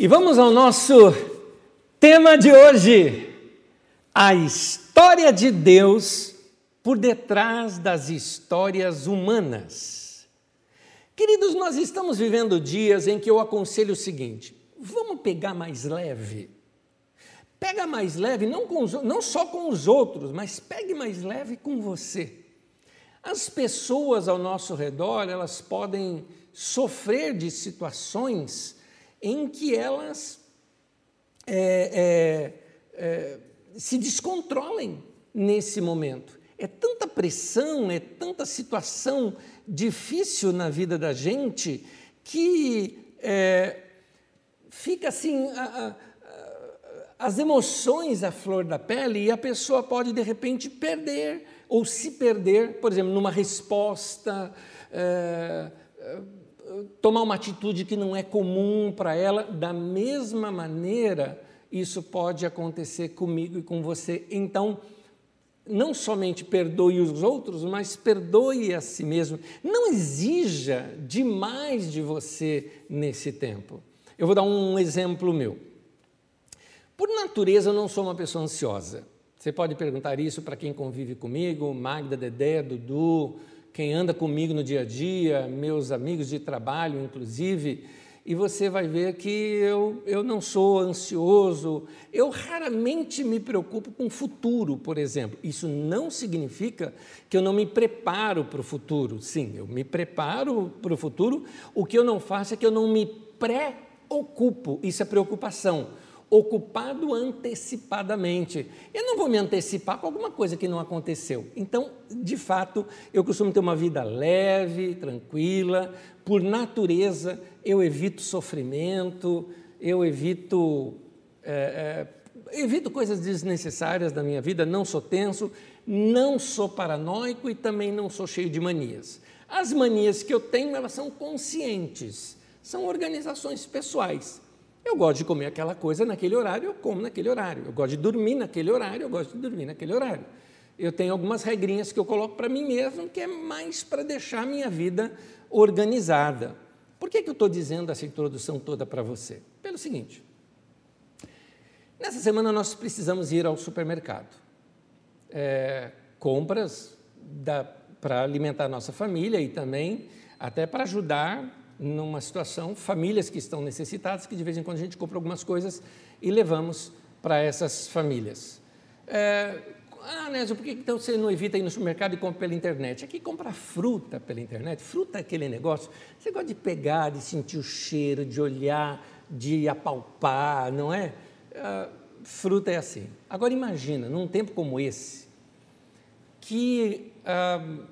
E vamos ao nosso tema de hoje: a história de Deus por detrás das histórias humanas. Queridos, nós estamos vivendo dias em que eu aconselho o seguinte: vamos pegar mais leve. Pega mais leve, não, com os, não só com os outros, mas pegue mais leve com você. As pessoas ao nosso redor, elas podem sofrer de situações em que elas é, é, é, se descontrolem nesse momento. É tanta pressão, é tanta situação difícil na vida da gente que é, fica assim. A, a, as emoções à flor da pele e a pessoa pode de repente perder ou se perder, por exemplo, numa resposta, é, tomar uma atitude que não é comum para ela, da mesma maneira, isso pode acontecer comigo e com você. Então, não somente perdoe os outros, mas perdoe a si mesmo. Não exija demais de você nesse tempo. Eu vou dar um exemplo meu. Por natureza, eu não sou uma pessoa ansiosa. Você pode perguntar isso para quem convive comigo, Magda, Dedé, Dudu, quem anda comigo no dia a dia, meus amigos de trabalho, inclusive, e você vai ver que eu, eu não sou ansioso, eu raramente me preocupo com o futuro, por exemplo. Isso não significa que eu não me preparo para o futuro. Sim, eu me preparo para o futuro, o que eu não faço é que eu não me preocupo, isso é preocupação ocupado antecipadamente. Eu não vou me antecipar com alguma coisa que não aconteceu. Então, de fato, eu costumo ter uma vida leve, tranquila. Por natureza, eu evito sofrimento, eu evito, é, é, evito coisas desnecessárias da minha vida, não sou tenso, não sou paranoico e também não sou cheio de manias. As manias que eu tenho, elas são conscientes, são organizações pessoais. Eu gosto de comer aquela coisa naquele horário, eu como naquele horário. Eu gosto de dormir naquele horário, eu gosto de dormir naquele horário. Eu tenho algumas regrinhas que eu coloco para mim mesmo, que é mais para deixar a minha vida organizada. Por que, que eu estou dizendo essa introdução toda para você? Pelo seguinte: nessa semana nós precisamos ir ao supermercado. É, compras para alimentar a nossa família e também até para ajudar numa situação, famílias que estão necessitadas, que de vez em quando a gente compra algumas coisas e levamos para essas famílias. É, ah, Nésio, por que então você não evita ir no supermercado e compra pela internet? Aqui comprar fruta pela internet, fruta é aquele negócio, você gosta de pegar, de sentir o cheiro, de olhar, de apalpar, não é? Ah, fruta é assim. Agora imagina, num tempo como esse, que ah,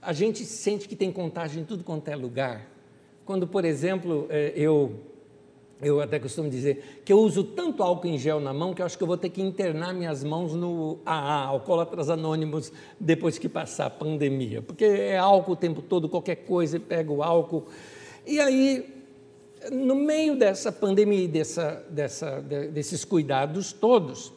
a gente sente que tem contagem em tudo quanto é lugar, quando, por exemplo, é, eu, eu até costumo dizer que eu uso tanto álcool em gel na mão que eu acho que eu vou ter que internar minhas mãos no AA, Alcoólatras Anônimos, depois que passar a pandemia, porque é álcool o tempo todo, qualquer coisa, pega o álcool. E aí, no meio dessa pandemia e dessa, dessa, desses cuidados todos,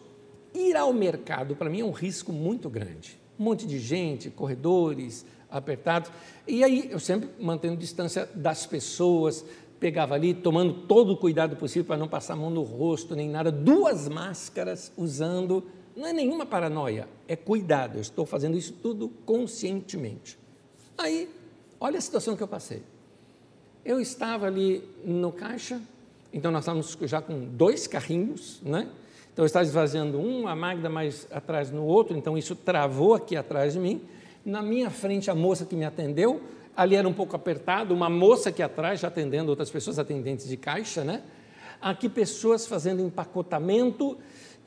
ir ao mercado para mim é um risco muito grande. Um monte de gente, corredores, apertados. E aí eu sempre mantendo distância das pessoas, pegava ali, tomando todo o cuidado possível para não passar a mão no rosto nem nada, duas máscaras usando. Não é nenhuma paranoia, é cuidado. Eu estou fazendo isso tudo conscientemente. Aí, olha a situação que eu passei. Eu estava ali no caixa, então nós estávamos já com dois carrinhos, né? Então eu estava esvaziando um, a Magda mais atrás no outro, então isso travou aqui atrás de mim. Na minha frente, a moça que me atendeu, ali era um pouco apertado, uma moça aqui atrás já atendendo outras pessoas, atendentes de caixa, né? Aqui pessoas fazendo empacotamento.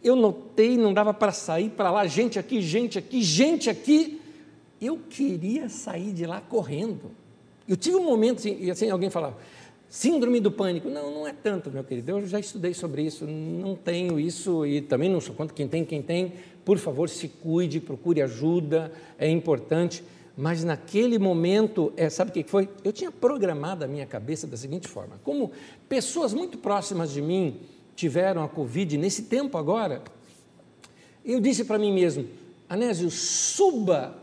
Eu notei, não dava para sair para lá, gente aqui, gente aqui, gente aqui. Eu queria sair de lá correndo. Eu tive um momento, assim, e assim alguém falava, síndrome do pânico. Não, não é tanto, meu querido. Eu já estudei sobre isso, não tenho isso e também não sou contra quem tem, quem tem por favor, se cuide, procure ajuda, é importante. Mas naquele momento, é, sabe o que foi? Eu tinha programado a minha cabeça da seguinte forma: como pessoas muito próximas de mim tiveram a Covid nesse tempo agora, eu disse para mim mesmo, Anésio, suba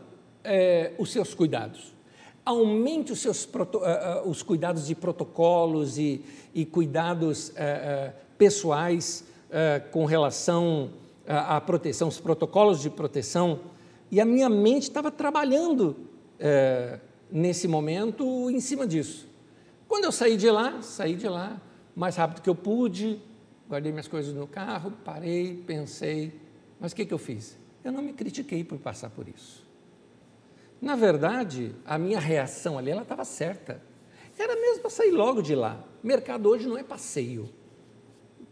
é, os seus cuidados. Aumente os seus uh, uh, os cuidados de protocolos e, e cuidados uh, pessoais com relação à proteção, os protocolos de proteção. E a minha mente estava trabalhando nesse momento em cima disso. Quando eu saí de lá, saí de lá mais rápido que eu pude, guardei minhas coisas no carro, parei, pensei, mas o que, que eu fiz? Eu não me critiquei por passar por isso. Na verdade, a minha reação ali ela estava certa. Era mesmo para sair logo de lá. Mercado hoje não é passeio.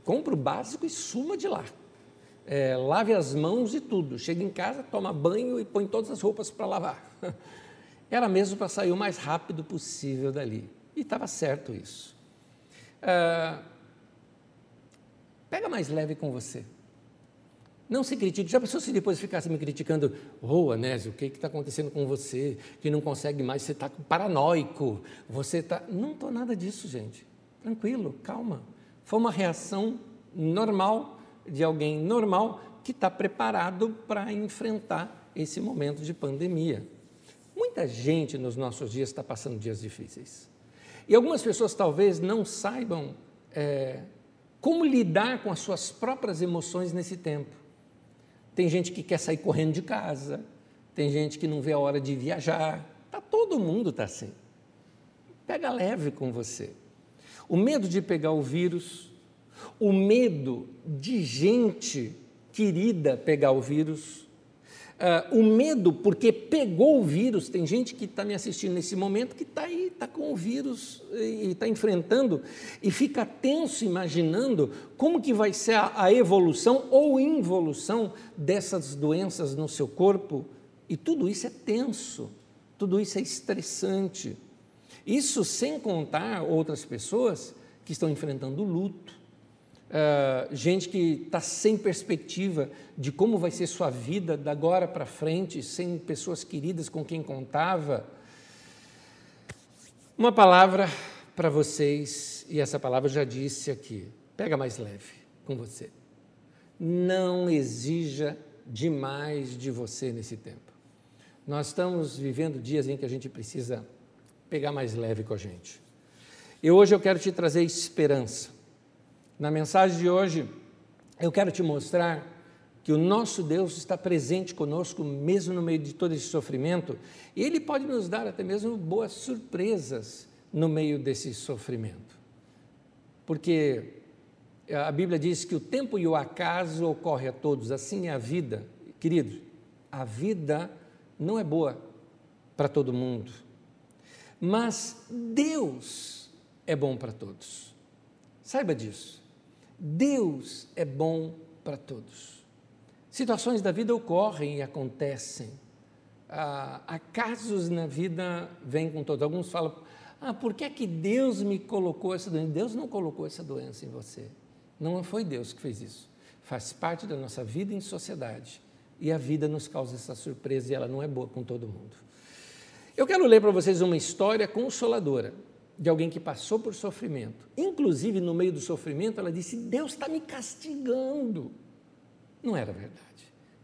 Compra o básico e suma de lá. É, lave as mãos e tudo. Chega em casa, toma banho e põe todas as roupas para lavar. Era mesmo para sair o mais rápido possível dali. E estava certo isso. Ah, pega mais leve com você. Não se critique. Já pensou se depois ficasse me criticando? Ô, oh, Anésio, o que está acontecendo com você? Que não consegue mais, você está paranoico. Você está. Não estou nada disso, gente. Tranquilo, calma. Foi uma reação normal de alguém normal que está preparado para enfrentar esse momento de pandemia. Muita gente nos nossos dias está passando dias difíceis. E algumas pessoas talvez não saibam é, como lidar com as suas próprias emoções nesse tempo. Tem gente que quer sair correndo de casa, tem gente que não vê a hora de viajar. Tá, todo mundo está assim. Pega leve com você. O medo de pegar o vírus, o medo de gente querida pegar o vírus, uh, o medo porque pegou o vírus. Tem gente que está me assistindo nesse momento que está aí, está com o vírus e está enfrentando e fica tenso imaginando como que vai ser a, a evolução ou involução dessas doenças no seu corpo. E tudo isso é tenso, tudo isso é estressante. Isso sem contar outras pessoas que estão enfrentando luto, uh, gente que está sem perspectiva de como vai ser sua vida da agora para frente, sem pessoas queridas com quem contava. Uma palavra para vocês, e essa palavra já disse aqui, pega mais leve com você. Não exija demais de você nesse tempo. Nós estamos vivendo dias em que a gente precisa pegar mais leve com a gente. E hoje eu quero te trazer esperança. Na mensagem de hoje, eu quero te mostrar que o nosso Deus está presente conosco, mesmo no meio de todo esse sofrimento, e Ele pode nos dar até mesmo boas surpresas no meio desse sofrimento. Porque a Bíblia diz que o tempo e o acaso ocorre a todos, assim é a vida. Querido, a vida não é boa para todo mundo, mas Deus é bom para todos. Saiba disso. Deus é bom para todos. Situações da vida ocorrem e acontecem. Ah, acasos na vida vêm com todos. Alguns falam, ah, por que é que Deus me colocou essa doença? Deus não colocou essa doença em você. Não foi Deus que fez isso. Faz parte da nossa vida em sociedade. E a vida nos causa essa surpresa e ela não é boa com todo mundo. Eu quero ler para vocês uma história consoladora de alguém que passou por sofrimento. Inclusive, no meio do sofrimento, ela disse: Deus está me castigando. Não era verdade.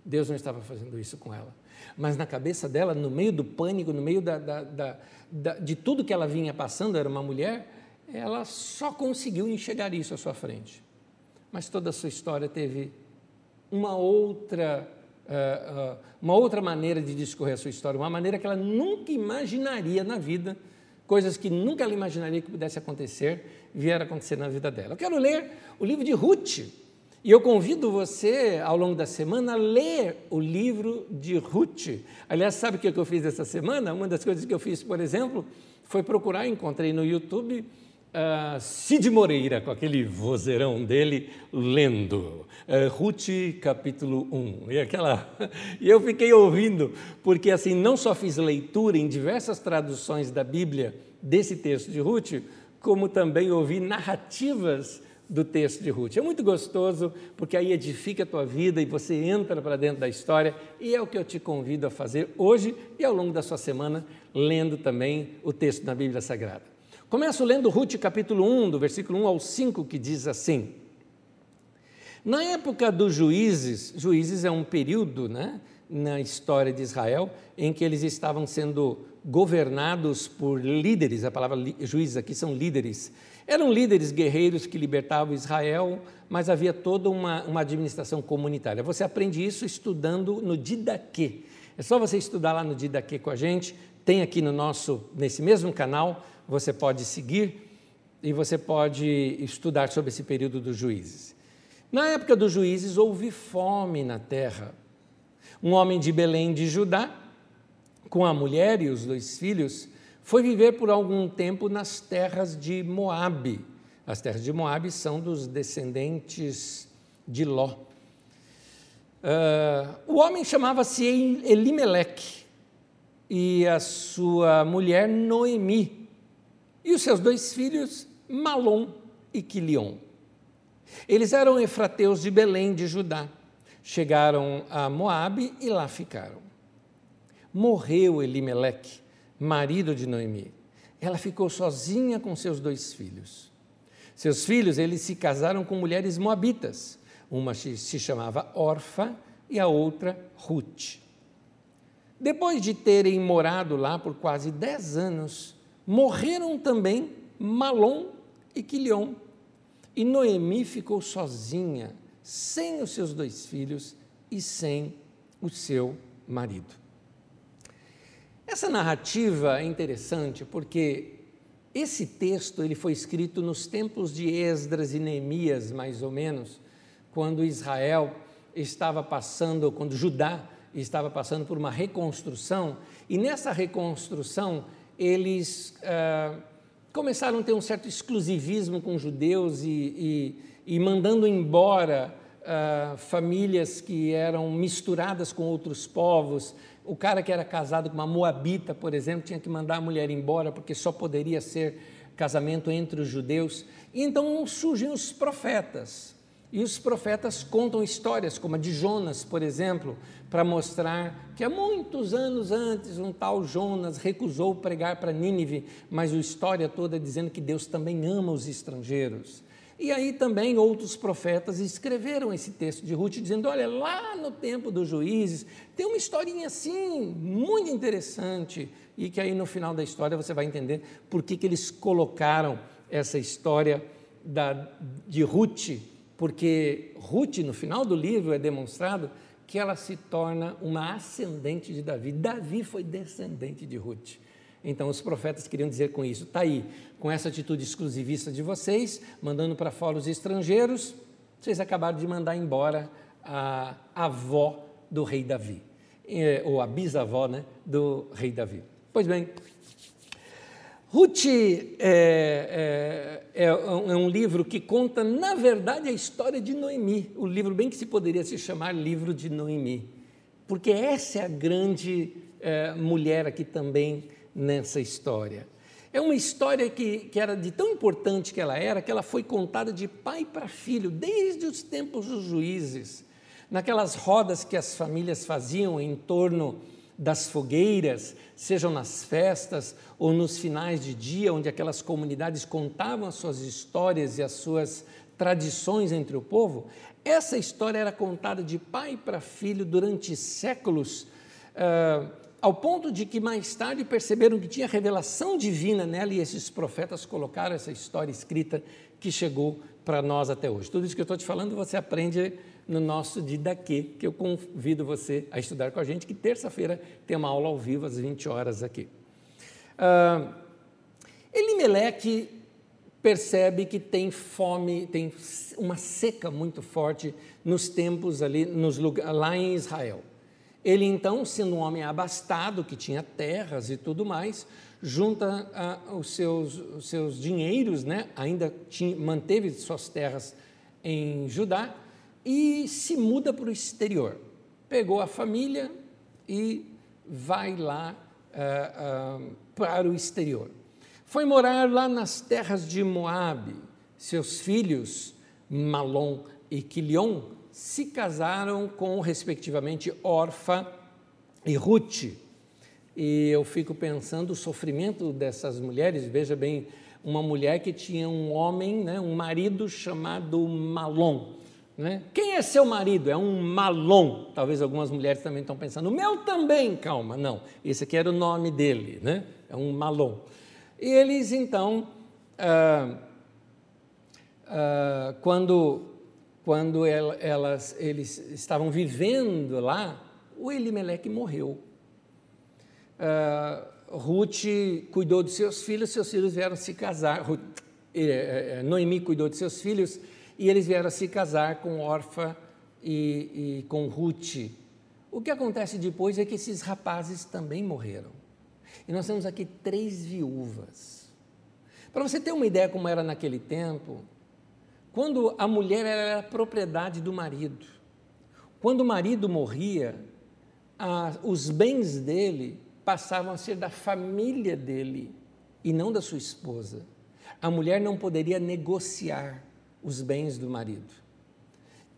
Deus não estava fazendo isso com ela. Mas na cabeça dela, no meio do pânico, no meio da, da, da, de tudo que ela vinha passando, era uma mulher, ela só conseguiu enxergar isso à sua frente. Mas toda a sua história teve uma outra, uh, uh, uma outra maneira de discorrer a sua história, uma maneira que ela nunca imaginaria na vida coisas que nunca ela imaginaria que pudesse acontecer, vieram acontecer na vida dela. Eu quero ler o livro de Ruth, e eu convido você, ao longo da semana, a ler o livro de Ruth. Aliás, sabe o que eu fiz essa semana? Uma das coisas que eu fiz, por exemplo, foi procurar, encontrei no YouTube uh, Cid Moreira, com aquele vozeirão dele, lendo. Uh, Ruth, capítulo 1. E, aquela... eu fiquei ouvindo, porque assim, não só fiz leitura em diversas traduções da Bíblia desse texto de Ruth, como também ouvi narrativas do texto de Ruth. É muito gostoso, porque aí edifica a tua vida e você entra para dentro da história, e é o que eu te convido a fazer hoje e ao longo da sua semana, lendo também o texto da Bíblia Sagrada. Começo lendo Ruth capítulo 1, do versículo 1 ao 5, que diz assim: Na época dos juízes, juízes é um período né, na história de Israel, em que eles estavam sendo governados por líderes, a palavra juízes aqui são líderes. Eram líderes guerreiros que libertavam Israel, mas havia toda uma, uma administração comunitária. Você aprende isso estudando no Didaquê. É só você estudar lá no Didaquê com a gente, tem aqui no nosso, nesse mesmo canal, você pode seguir e você pode estudar sobre esse período dos juízes. Na época dos juízes houve fome na terra. Um homem de Belém de Judá, com a mulher e os dois filhos, foi viver por algum tempo nas terras de Moabe. As terras de Moabe são dos descendentes de Ló. Uh, o homem chamava-se Elimeleque e a sua mulher Noemi, e os seus dois filhos Malom e Quilion. Eles eram efrateus de Belém de Judá. Chegaram a Moabe e lá ficaram. Morreu Elimeleque, marido de Noemi. Ela ficou sozinha com seus dois filhos. Seus filhos, eles se casaram com mulheres moabitas. Uma se chamava Orfa e a outra Ruth. Depois de terem morado lá por quase dez anos, morreram também Malom e Quilion. E Noemi ficou sozinha, sem os seus dois filhos e sem o seu marido. Essa narrativa é interessante porque esse texto ele foi escrito nos tempos de Esdras e Neemias, mais ou menos, quando Israel estava passando, quando Judá estava passando por uma reconstrução, e nessa reconstrução eles ah, começaram a ter um certo exclusivismo com os judeus e, e, e mandando embora ah, famílias que eram misturadas com outros povos. O cara que era casado com uma moabita, por exemplo, tinha que mandar a mulher embora porque só poderia ser casamento entre os judeus. E então surgem os profetas. E os profetas contam histórias, como a de Jonas, por exemplo, para mostrar que há muitos anos antes um tal Jonas recusou pregar para Nínive, mas a história toda é dizendo que Deus também ama os estrangeiros. E aí também outros profetas escreveram esse texto de Ruth, dizendo: olha, lá no tempo dos juízes, tem uma historinha assim, muito interessante, e que aí no final da história você vai entender por que, que eles colocaram essa história da, de Ruth, porque Ruth, no final do livro, é demonstrado que ela se torna uma ascendente de Davi. Davi foi descendente de Ruth. Então, os profetas queriam dizer com isso: está aí, com essa atitude exclusivista de vocês, mandando para fora os estrangeiros, vocês acabaram de mandar embora a avó do rei Davi, é, ou a bisavó né, do rei Davi. Pois bem, Ruth é, é, é, é, um livro que conta, na verdade, a história de Noemi, o livro bem que se poderia se chamar livro de Noemi, porque essa é a grande é, mulher aqui também nessa história. É uma história que, que era de tão importante que ela era, que ela foi contada de pai para filho, desde os tempos dos juízes, naquelas rodas que as famílias faziam em torno das fogueiras, sejam nas festas ou nos finais de dia, onde aquelas comunidades contavam as suas histórias e as suas tradições entre o povo. Essa história era contada de pai para filho durante séculos. Uh, ao ponto de que mais tarde perceberam que tinha revelação divina nela e esses profetas colocaram essa história escrita que chegou para nós até hoje. Tudo isso que eu estou te falando você aprende no nosso Didaquê, que eu convido você a estudar com a gente, que terça-feira tem uma aula ao vivo às 20 horas aqui. Uh, Elimeleque percebe que tem fome, tem uma seca muito forte nos tempos ali, nos, lá em Israel. Ele então, sendo um homem abastado, que tinha terras e tudo mais, junta ah, os, seus, os seus dinheiros, né? ainda tinha, manteve suas terras em Judá e se muda para o exterior. Pegou a família e vai lá ah, ah, para o exterior. Foi morar lá nas terras de Moabe. Seus filhos, Malom e Quilion, se casaram com, respectivamente, Orfa e Ruth. E eu fico pensando o sofrimento dessas mulheres. Veja bem, uma mulher que tinha um homem, né, um marido chamado Malom. Né? Quem é seu marido? É um malom. Talvez algumas mulheres também estão pensando, o meu também, calma. Não, esse aqui era o nome dele, né? é um malom. E eles então, ah, ah, quando, quando elas, eles estavam vivendo lá, o Elimeleque morreu. Ah, Ruth cuidou de seus filhos, seus filhos vieram se casar. Ruth, eh, Noemi cuidou de seus filhos, e eles vieram se casar com Orfa e, e com Ruth. O que acontece depois é que esses rapazes também morreram. E nós temos aqui três viúvas. Para você ter uma ideia como era naquele tempo, quando a mulher era propriedade do marido, quando o marido morria, a, os bens dele passavam a ser da família dele e não da sua esposa. A mulher não poderia negociar os bens do marido.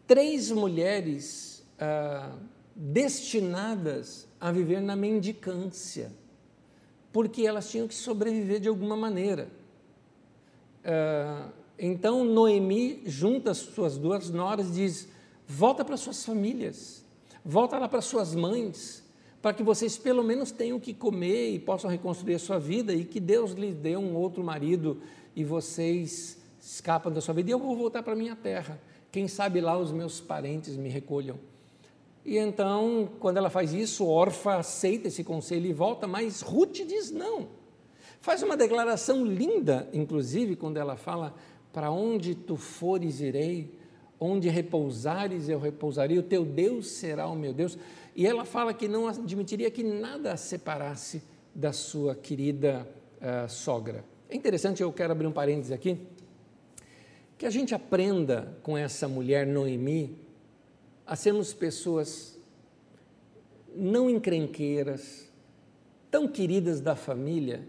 Três mulheres ah, destinadas a viver na mendicância, porque elas tinham que sobreviver de alguma maneira. Ah, então Noemi junta as suas duas noras e diz: volta para suas famílias, volta lá para suas mães, para que vocês pelo menos tenham o que comer e possam reconstruir a sua vida e que Deus lhes dê um outro marido e vocês escapam da sua vida e eu vou voltar para a minha terra. Quem sabe lá os meus parentes me recolham. E então, quando ela faz isso, Orfa aceita esse conselho e volta, mas Ruth diz não. Faz uma declaração linda, inclusive, quando ela fala: Para onde tu fores, irei, onde repousares, eu repousarei, o teu Deus será o meu Deus. E ela fala que não admitiria que nada a separasse da sua querida uh, sogra. É interessante, eu quero abrir um parênteses aqui. Que a gente aprenda com essa mulher Noemi a sermos pessoas não encrenqueiras, tão queridas da família,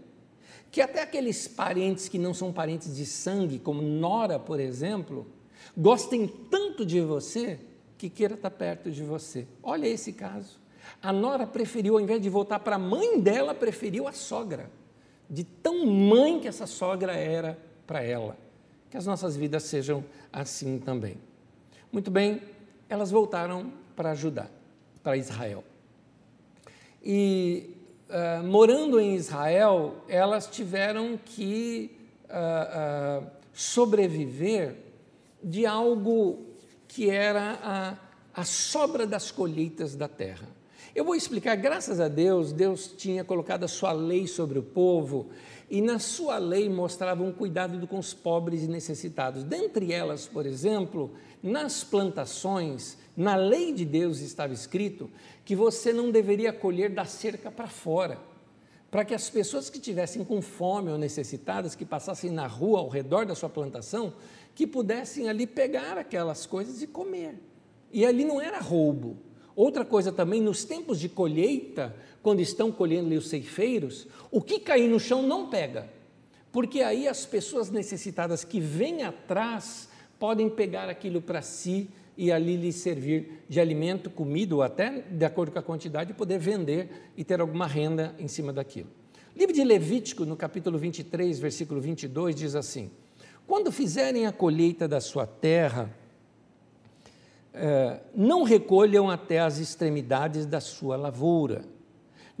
que até aqueles parentes que não são parentes de sangue, como Nora, por exemplo, gostem tanto de você que queira estar perto de você. Olha esse caso. A Nora preferiu, ao invés de voltar para a mãe dela, preferiu a sogra, de tão mãe que essa sogra era para ela. Que as nossas vidas sejam assim também. Muito bem, elas voltaram para Judá, para Israel. E uh, morando em Israel, elas tiveram que uh, uh, sobreviver de algo que era a, a sobra das colheitas da terra. Eu vou explicar, graças a Deus, Deus tinha colocado a sua lei sobre o povo e na sua lei mostrava um cuidado com os pobres e necessitados. Dentre elas, por exemplo, nas plantações, na lei de Deus estava escrito que você não deveria colher da cerca para fora, para que as pessoas que tivessem com fome ou necessitadas, que passassem na rua ao redor da sua plantação, que pudessem ali pegar aquelas coisas e comer. E ali não era roubo. Outra coisa também, nos tempos de colheita, quando estão colhendo os ceifeiros, o que cair no chão não pega, porque aí as pessoas necessitadas que vêm atrás podem pegar aquilo para si e ali lhe servir de alimento, comida ou até, de acordo com a quantidade, poder vender e ter alguma renda em cima daquilo. livro de Levítico, no capítulo 23, versículo 22, diz assim: Quando fizerem a colheita da sua terra, eh, não recolham até as extremidades da sua lavoura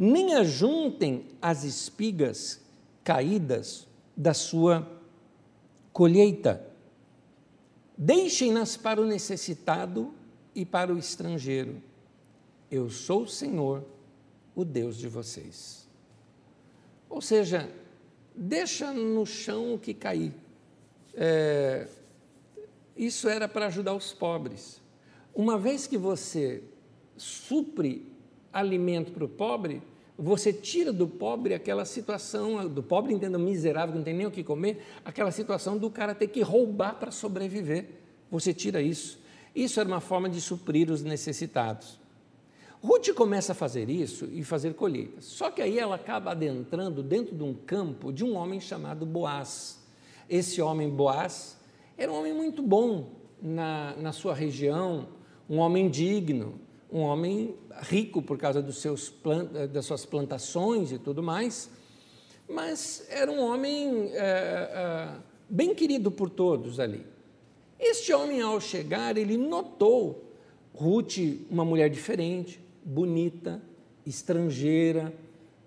nem ajuntem as espigas caídas da sua colheita. Deixem-nas para o necessitado e para o estrangeiro. Eu sou o Senhor, o Deus de vocês. Ou seja, deixa no chão o que cair. É, isso era para ajudar os pobres. Uma vez que você supre alimento para o pobre, você tira do pobre aquela situação, do pobre entendo miserável, que não tem nem o que comer, aquela situação do cara ter que roubar para sobreviver. Você tira isso. Isso era uma forma de suprir os necessitados. Ruth começa a fazer isso e fazer colheitas. Só que aí ela acaba adentrando dentro de um campo de um homem chamado Boaz. Esse homem Boaz era um homem muito bom na, na sua região, um homem digno, um homem rico por causa dos seus eh, das suas plantações e tudo mais, mas era um homem é, é, bem querido por todos ali. Este homem, ao chegar, ele notou Ruth, uma mulher diferente, bonita, estrangeira,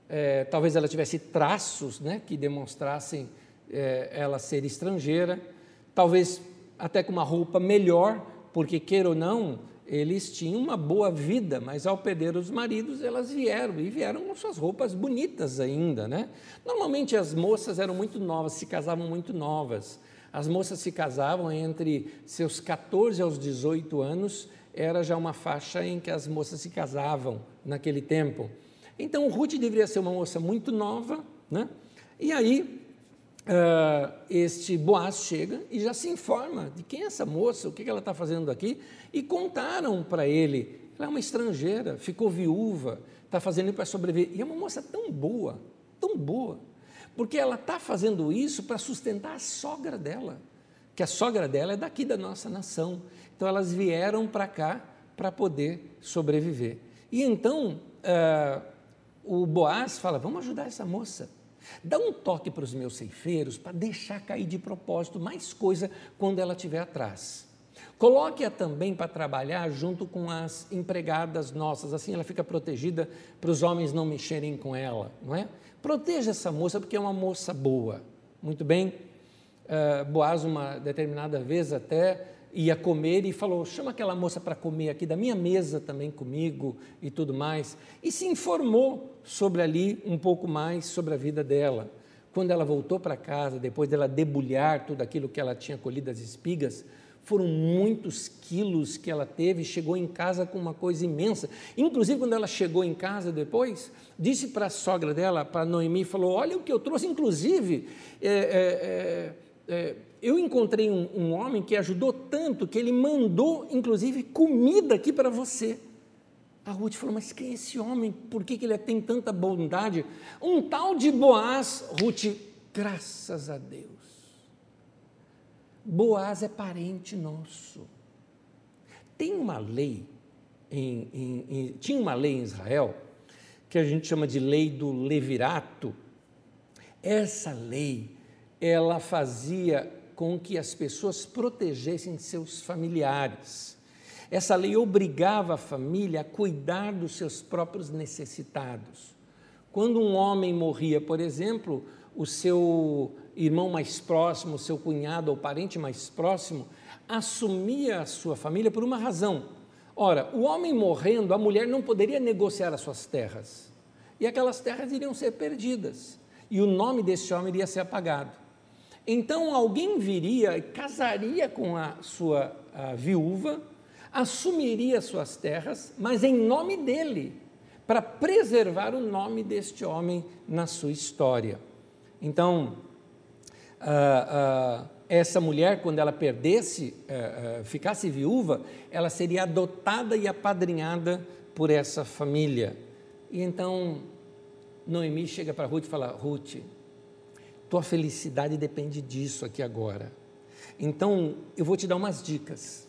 é, talvez ela tivesse traços né, que demonstrassem ela ser estrangeira, talvez até com uma roupa melhor, porque, queira ou não, eles tinham uma boa vida, mas ao perder os maridos, elas vieram, e vieram com suas roupas bonitas ainda, né? Normalmente as moças eram muito novas, se casavam muito novas. As moças se casavam entre seus 14 aos 18 anos, era já uma faixa em que as moças se casavam naquele tempo. Então, Ruth deveria ser uma moça muito nova, né? E aí, uh, este Boaz chega e já se informa de quem é essa moça, o que ela está fazendo aqui, e contaram para ele. Ela é uma estrangeira, ficou viúva, está fazendo para sobreviver. E é uma moça tão boa, tão boa porque ela está fazendo isso para sustentar a sogra dela, que a sogra dela é daqui da nossa nação. Então elas vieram para cá para poder sobreviver. E então uh, o Boaz fala: vamos ajudar essa moça. Dá um toque para os meus ceifeiros para deixar cair de propósito mais coisa quando ela estiver atrás. Coloque-a também para trabalhar junto com as empregadas nossas, assim ela fica protegida para os homens não mexerem com ela, não é? Proteja essa moça porque é uma moça boa. Muito bem. Uh, Boaz, uma determinada vez até ia comer e falou: chama aquela moça para comer aqui da minha mesa também comigo e tudo mais. E se informou sobre ali um pouco mais sobre a vida dela. Quando ela voltou para casa, depois dela debulhar tudo aquilo que ela tinha colhido as espigas, foram muitos quilos que ela teve, chegou em casa com uma coisa imensa. Inclusive, quando ela chegou em casa depois, disse para a sogra dela, para Noemi, falou: Olha o que eu trouxe. Inclusive, é, é, é, é, eu encontrei um, um homem que ajudou tanto que ele mandou, inclusive, comida aqui para você. A Ruth falou: Mas quem é esse homem? Por que, que ele tem tanta bondade? Um tal de Boaz, Ruth, graças a Deus. Boaz é parente nosso. Tem uma lei, em, em, em, tinha uma lei em Israel, que a gente chama de lei do levirato. Essa lei, ela fazia com que as pessoas protegessem seus familiares. Essa lei obrigava a família a cuidar dos seus próprios necessitados. Quando um homem morria, por exemplo, o seu irmão mais próximo, seu cunhado ou parente mais próximo, assumia a sua família por uma razão. Ora, o homem morrendo, a mulher não poderia negociar as suas terras. E aquelas terras iriam ser perdidas. E o nome desse homem iria ser apagado. Então alguém viria casaria com a sua a viúva, assumiria suas terras, mas em nome dele, para preservar o nome deste homem na sua história. Então, ah, ah, essa mulher, quando ela perdesse, ah, ficasse viúva, ela seria adotada e apadrinhada por essa família. E então Noemi chega para Ruth e fala: Ruth, tua felicidade depende disso aqui agora. Então eu vou te dar umas dicas.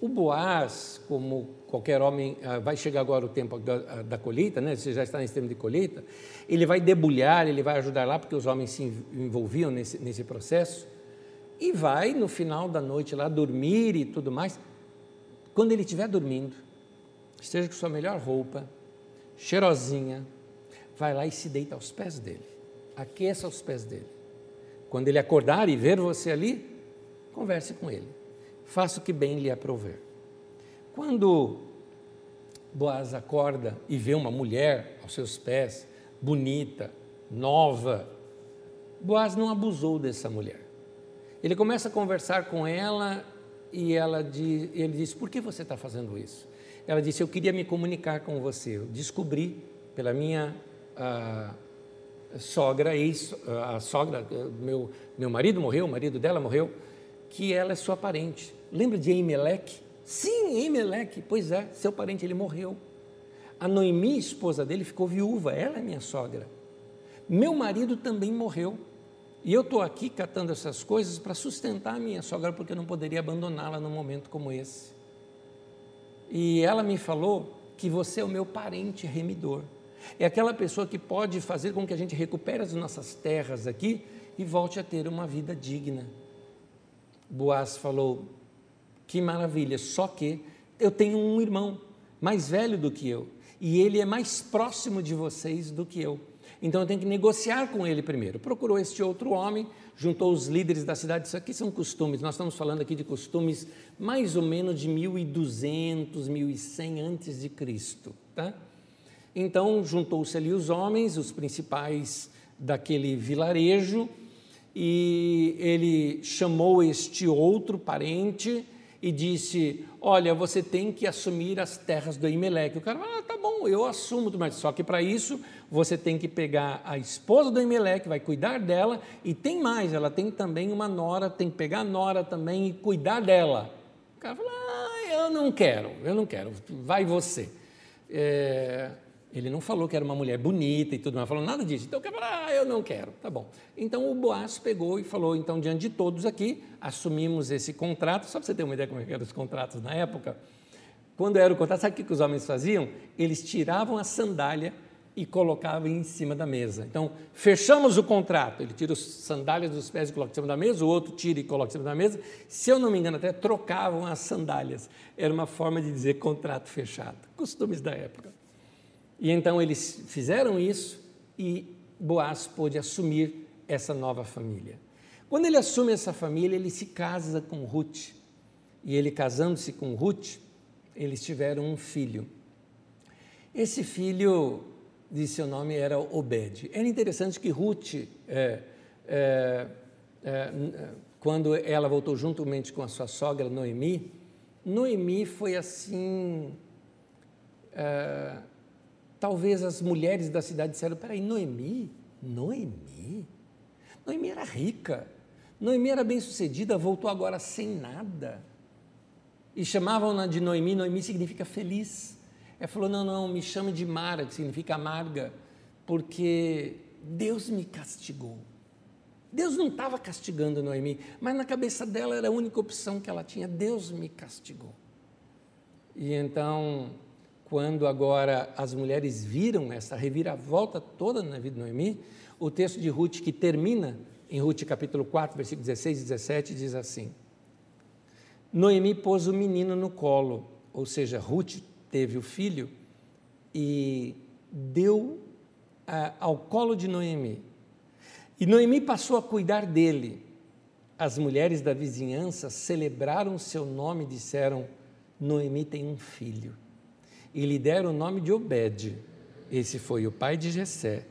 O Boaz, como qualquer homem, ah, vai chegar agora o tempo da, ah, da, colheita, né? você já está em extremo de colheita, ele vai debulhar, ele vai ajudar lá, porque os homens se envolviam nesse, nesse processo, e vai no final da noite lá dormir e tudo mais. Quando ele estiver dormindo, esteja com sua melhor roupa, cheirosinha, vai lá e se deita aos pés dele, aqueça aos pés dele. Quando ele acordar e ver você ali, converse com ele faça o que bem lhe aprover. Quando Boaz acorda e vê uma mulher aos seus pés, bonita, nova, Boaz não abusou dessa mulher. Ele começa a conversar com ela e ela diz, ele diz: Por que você está fazendo isso? Ela disse: Eu queria me comunicar com você. Eu descobri pela minha ah, sogra, a sogra, meu, meu marido morreu, o marido dela morreu, que ela é sua parente. Lembra de Emelec? Sim, Emelec, pois é, seu parente ele morreu. A Noemi, esposa dele, ficou viúva, ela é minha sogra. Meu marido também morreu. E eu estou aqui catando essas coisas para sustentar a minha sogra, porque eu não poderia abandoná-la num momento como esse. E ela me falou que você é o meu parente remidor. É aquela pessoa que pode fazer com que a gente recupere as nossas terras aqui e volte a ter uma vida digna. Boaz falou: Que maravilha, só que eu tenho um irmão mais velho do que eu e ele é mais próximo de vocês do que eu. Então eu tenho que negociar com ele primeiro. Procurou este outro homem, juntou os líderes da cidade. Isso aqui são costumes, nós estamos falando aqui de costumes mais ou menos de 1200, 1100 antes de Cristo. Tá? Então juntou-se ali os homens, os principais daquele vilarejo, e ele chamou este outro parente e disse: Olha, você tem que assumir as terras do Imeleque. O cara falou: ah, tá bom, eu assumo, mas só que para isso você tem que pegar a esposa do Imeleque, vai cuidar dela, e tem mais, ela tem também uma nora, tem que pegar a nora também e cuidar dela. O cara falou: ah, eu não quero, eu não quero, vai você. É, ele não falou que era uma mulher bonita e tudo mais, falou nada disso. Então, ah, eu não quero, tá bom. Então, o Boaz pegou e falou, então, diante de todos aqui, assumimos esse contrato. Só para você ter uma ideia como é eram os contratos na época, quando era o contrato, sabe o que os homens faziam? Eles tiravam a sandália e colocavam em cima da mesa. Então, fechamos o contrato. Ele tira as sandálias dos pés e coloca em cima da mesa, o outro tira e coloca em cima da mesa. Se eu não me engano, até trocavam as sandálias. Era uma forma de dizer contrato fechado. Costumes da época. E então eles fizeram isso e Boaz pôde assumir essa nova família. Quando ele assume essa família, ele se casa com Ruth. E ele casando-se com Ruth, eles tiveram um filho. Esse filho, de seu nome era Obed. Era interessante que Ruth, é, é, é, quando ela voltou juntamente com a sua sogra Noemi, Noemi foi assim é, Talvez as mulheres da cidade disseram: peraí, Noemi? Noemi? Noemi era rica, Noemi era bem-sucedida, voltou agora sem nada. E chamavam-na de Noemi, Noemi significa feliz. Ela falou: não, não, me chame de Mara, que significa amarga, porque Deus me castigou. Deus não estava castigando Noemi, mas na cabeça dela era a única opção que ela tinha: Deus me castigou. E então quando agora as mulheres viram essa reviravolta toda na vida de Noemi, o texto de Ruth, que termina em Ruth capítulo 4, versículos 16 e 17, diz assim: Noemi pôs o menino no colo, ou seja, Ruth teve o filho e deu ah, ao colo de Noemi. E Noemi passou a cuidar dele. As mulheres da vizinhança celebraram seu nome e disseram: Noemi tem um filho e lhe deram o nome de Obed. Esse foi o pai de Jessé,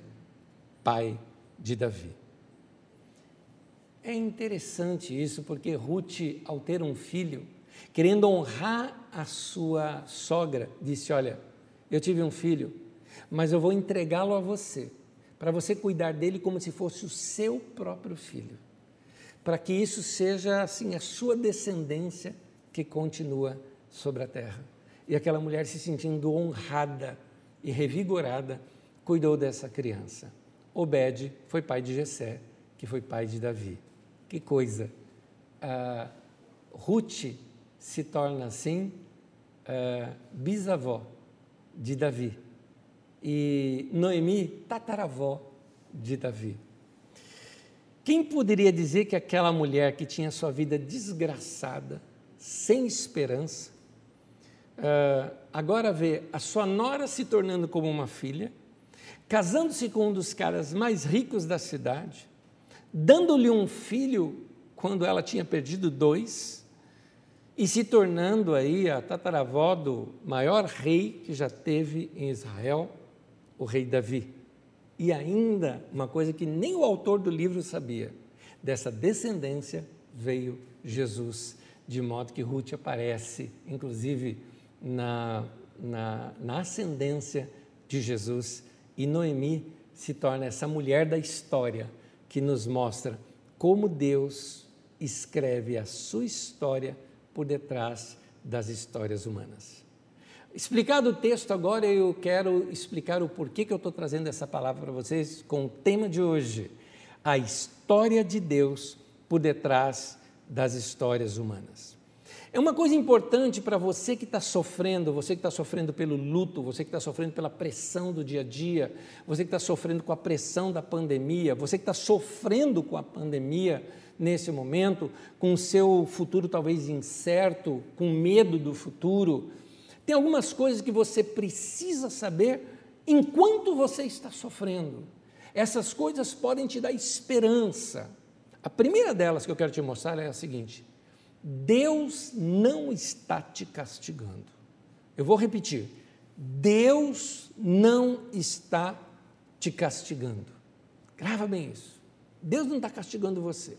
pai de Davi. É interessante isso, porque Ruth, ao ter um filho, querendo honrar a sua sogra, disse: Olha, eu tive um filho, mas eu vou entregá-lo a você, para você cuidar dele como se fosse o seu próprio filho, para que isso seja assim a sua descendência que continua sobre a terra. E aquela mulher, se sentindo honrada e revigorada, cuidou dessa criança. Obed foi pai de Jessé, que foi pai de Davi. Que coisa! Uh, Ruth se torna assim uh, bisavó de Davi e Noemi tataravó de Davi. Quem poderia dizer que aquela mulher que tinha sua vida desgraçada, sem esperança, uh, agora vê a sua nora se tornando como uma filha, casando-se com um dos caras mais ricos da cidade, dando-lhe um filho quando ela tinha perdido dois, e se tornando aí a tataravó do maior rei que já teve em Israel, o rei Davi. E ainda uma coisa que nem o autor do livro sabia: dessa descendência veio Jesus, de modo que Ruth aparece, inclusive na, na, na ascendência de Jesus e Noemi se torna essa mulher da história que nos mostra como Deus escreve a sua história por detrás das histórias humanas. Explicado o texto, agora eu quero explicar o porquê que eu estou trazendo essa palavra para vocês com o tema de hoje: a história de Deus por detrás das histórias humanas. É uma coisa importante para você que está sofrendo, você que está sofrendo pelo luto, você que está sofrendo pela pressão do dia a dia, você que está sofrendo com a pressão da pandemia, você que está sofrendo com a pandemia, nesse momento, com o seu futuro talvez incerto, com medo do futuro. Tem algumas coisas que você precisa saber enquanto você está sofrendo. Essas coisas podem te dar esperança. A primeira delas que eu quero te mostrar é a seguinte: Deus não está te castigando. Eu vou repetir. Deus não está te castigando. Grava bem isso. Deus não está castigando você.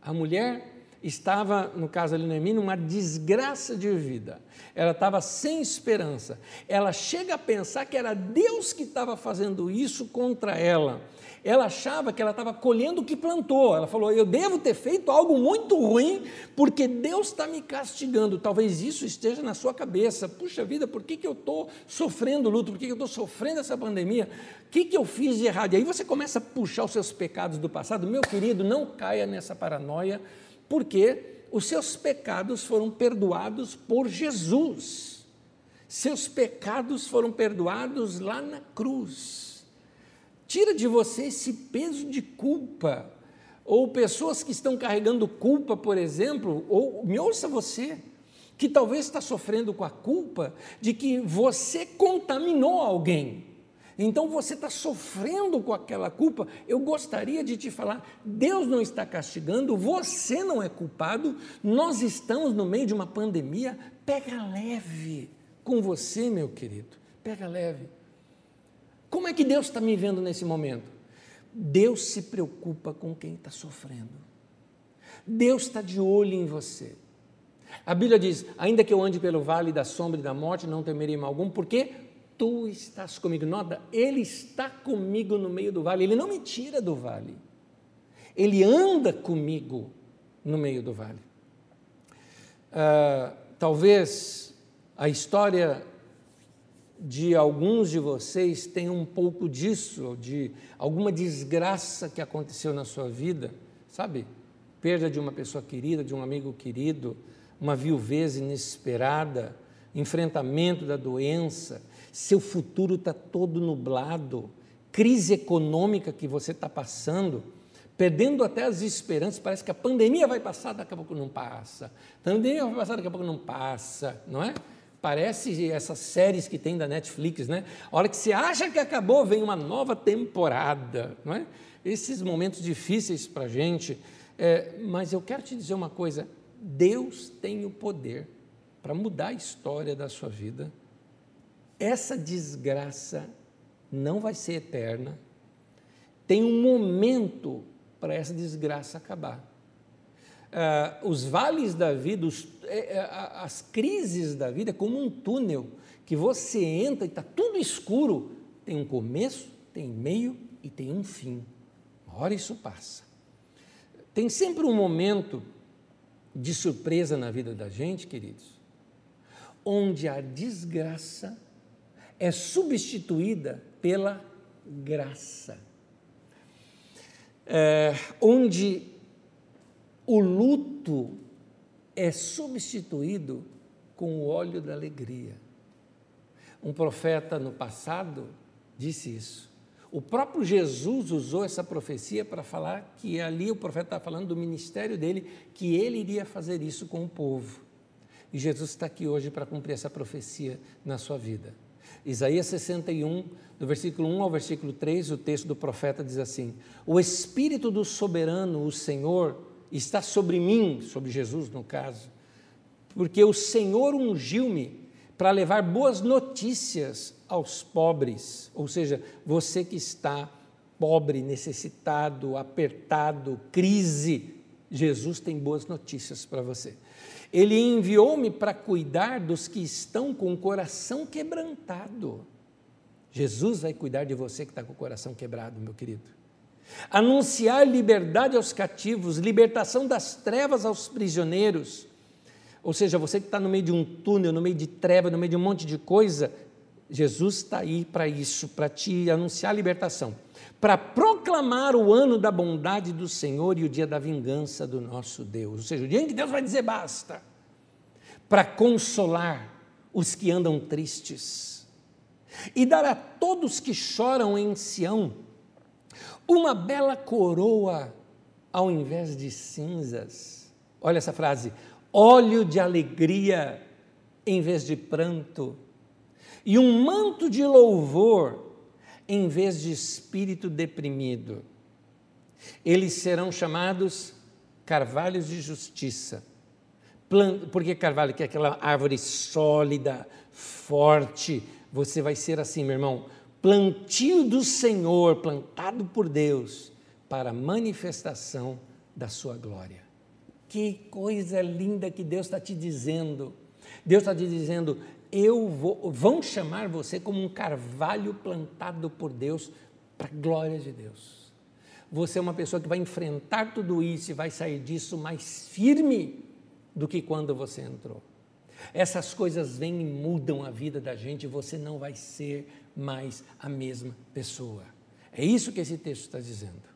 A mulher estava, no caso ali Noemi, numa desgraça de vida. Ela estava sem esperança. Ela chega a pensar que era Deus que estava fazendo isso contra ela ela achava que ela estava colhendo o que plantou. Ela falou: Eu devo ter feito algo muito ruim, porque Deus está me castigando. Talvez isso esteja na sua cabeça. Puxa vida, por que, que eu estou sofrendo luto? Por que, que eu estou sofrendo essa pandemia? O que, que eu fiz de errado? E aí você começa a puxar os seus pecados do passado. Meu querido, não caia nessa paranoia, porque os seus pecados foram perdoados por Jesus. Seus pecados foram perdoados lá na cruz. Tira de você esse peso de culpa. Ou pessoas que estão carregando culpa, por exemplo, ou me ouça você, que talvez está sofrendo com a culpa de que você contaminou alguém. Então você está sofrendo com aquela culpa. Eu gostaria de te falar: Deus não está castigando, você não é culpado, nós estamos no meio de uma pandemia. Pega leve com você, meu querido, pega leve. Como é que Deus está me vendo nesse momento? Deus se preocupa com quem está sofrendo. Deus está de olho em você. A Bíblia diz: ainda que eu ande pelo vale da sombra e da morte, não temerei mal algum, porque tu estás comigo. Nota, Ele está comigo no meio do vale, Ele não me tira do vale. Ele anda comigo no meio do vale. Uh, talvez a história de alguns de vocês tem um pouco disso, de alguma desgraça que aconteceu na sua vida, sabe? Perda de uma pessoa querida, de um amigo querido, uma viuvez inesperada, enfrentamento da doença, seu futuro está todo nublado, crise econômica que você está passando, perdendo até as esperanças, parece que a pandemia vai passar, daqui a pouco não passa, a pandemia vai passar, daqui a pouco não passa, não é? Parece essas séries que tem da Netflix, né? A hora que você acha que acabou, vem uma nova temporada, não é? Esses momentos difíceis para a gente. É, mas eu quero te dizer uma coisa: Deus tem o poder para mudar a história da sua vida. Essa desgraça não vai ser eterna. Tem um momento para essa desgraça acabar uh, os vales da vida, os, é, é, as crises da vida, é como um túnel que você entra e está tudo escuro. Tem um começo, tem meio e tem um fim. Uma hora isso passa. Tem sempre um momento de surpresa na vida da gente, queridos, onde a desgraça é substituída pela graça. É, onde o luto é substituído com o óleo da alegria. Um profeta no passado disse isso. O próprio Jesus usou essa profecia para falar que ali o profeta está falando do ministério dele, que ele iria fazer isso com o povo. E Jesus está aqui hoje para cumprir essa profecia na sua vida. Isaías 61, do versículo 1 ao versículo 3, o texto do profeta diz assim: O Espírito do soberano, o Senhor, está sobre mim, sobre Jesus no caso, porque o Senhor ungiu-me para levar boas notícias aos pobres, ou seja, você que está pobre, necessitado, apertado, crise, Jesus tem boas notícias para você. Ele enviou-me para cuidar dos que estão com o coração quebrantado. Jesus vai cuidar de você que está com o coração quebrado, meu querido anunciar liberdade aos cativos, libertação das trevas aos prisioneiros. Ou seja, você que está no meio de um túnel, no meio de treva, no meio de um monte de coisa, Jesus está aí para isso, para te anunciar a libertação, para proclamar o ano da bondade do Senhor e o dia da vingança do nosso Deus. Ou seja, o dia em que Deus vai dizer basta, para consolar os que andam tristes e dar a todos que choram em Sião uma bela coroa ao invés de cinzas. Olha essa frase: óleo de alegria em vez de pranto, e um manto de louvor em vez de espírito deprimido. Eles serão chamados carvalhos de justiça. Porque carvalho, que é aquela árvore sólida, forte, você vai ser assim, meu irmão, plantio do Senhor, plantado por Deus, para manifestação da sua glória. Que coisa linda que Deus está te dizendo. Deus está te dizendo: eu vou, vão chamar você como um carvalho plantado por Deus para a glória de Deus. Você é uma pessoa que vai enfrentar tudo isso e vai sair disso mais firme do que quando você entrou. Essas coisas vêm e mudam a vida da gente você não vai ser mais a mesma pessoa. É isso que esse texto está dizendo.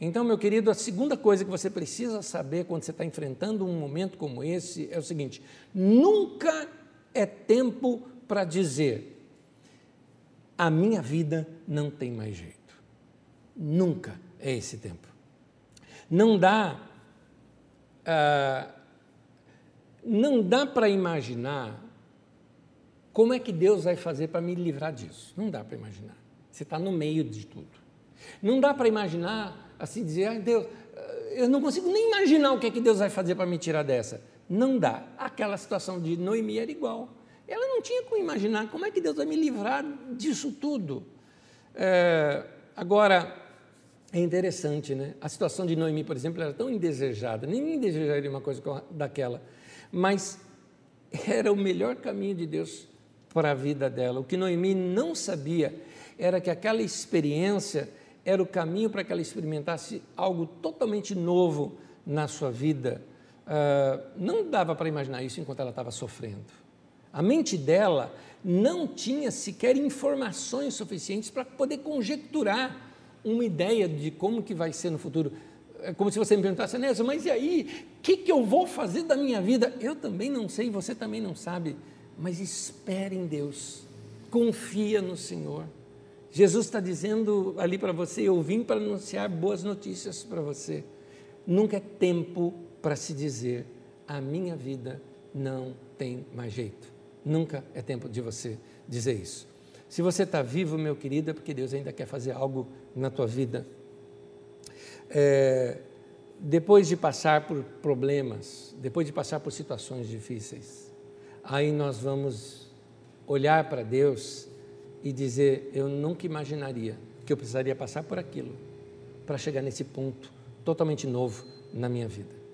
Então, meu querido, a segunda coisa que você precisa saber quando você está enfrentando um momento como esse é o seguinte: nunca é tempo para dizer, a minha vida não tem mais jeito. Nunca é esse tempo. Não dá, ah, não dá para imaginar como é que Deus vai fazer para me livrar disso. Não dá para imaginar. Você está no meio de tudo. Não dá para imaginar, assim, dizer, ai Deus, eu não consigo nem imaginar o que é que Deus vai fazer para me tirar dessa. Não dá. Aquela situação de Noemi era igual. Ela não tinha como imaginar como é que Deus vai me livrar disso tudo. É, agora, é interessante, né? A situação de Noemi, por exemplo, era tão indesejada, nem desejaria uma coisa daquela, mas era o melhor caminho de Deus para a vida dela. O que Noemi não sabia era que aquela experiência era o caminho para que ela experimentasse algo totalmente novo na sua vida uh, não dava para imaginar isso enquanto ela estava sofrendo. A mente dela não tinha sequer informações suficientes para poder conjecturar uma ideia de como que vai ser no futuro. É como se você me perguntasse, Nessa, mas e aí? O que, que eu vou fazer da minha vida? Eu também não sei, você também não sabe. Mas espere em Deus, confia no Senhor. Jesus está dizendo ali para você: Eu vim para anunciar boas notícias para você. Nunca é tempo para se dizer: a minha vida não tem mais jeito. Nunca é tempo de você dizer isso. Se você está vivo, meu querido, é porque Deus ainda quer fazer algo na tua vida. É, depois de passar por problemas, depois de passar por situações difíceis, aí nós vamos olhar para Deus e dizer: Eu nunca imaginaria que eu precisaria passar por aquilo para chegar nesse ponto totalmente novo na minha vida.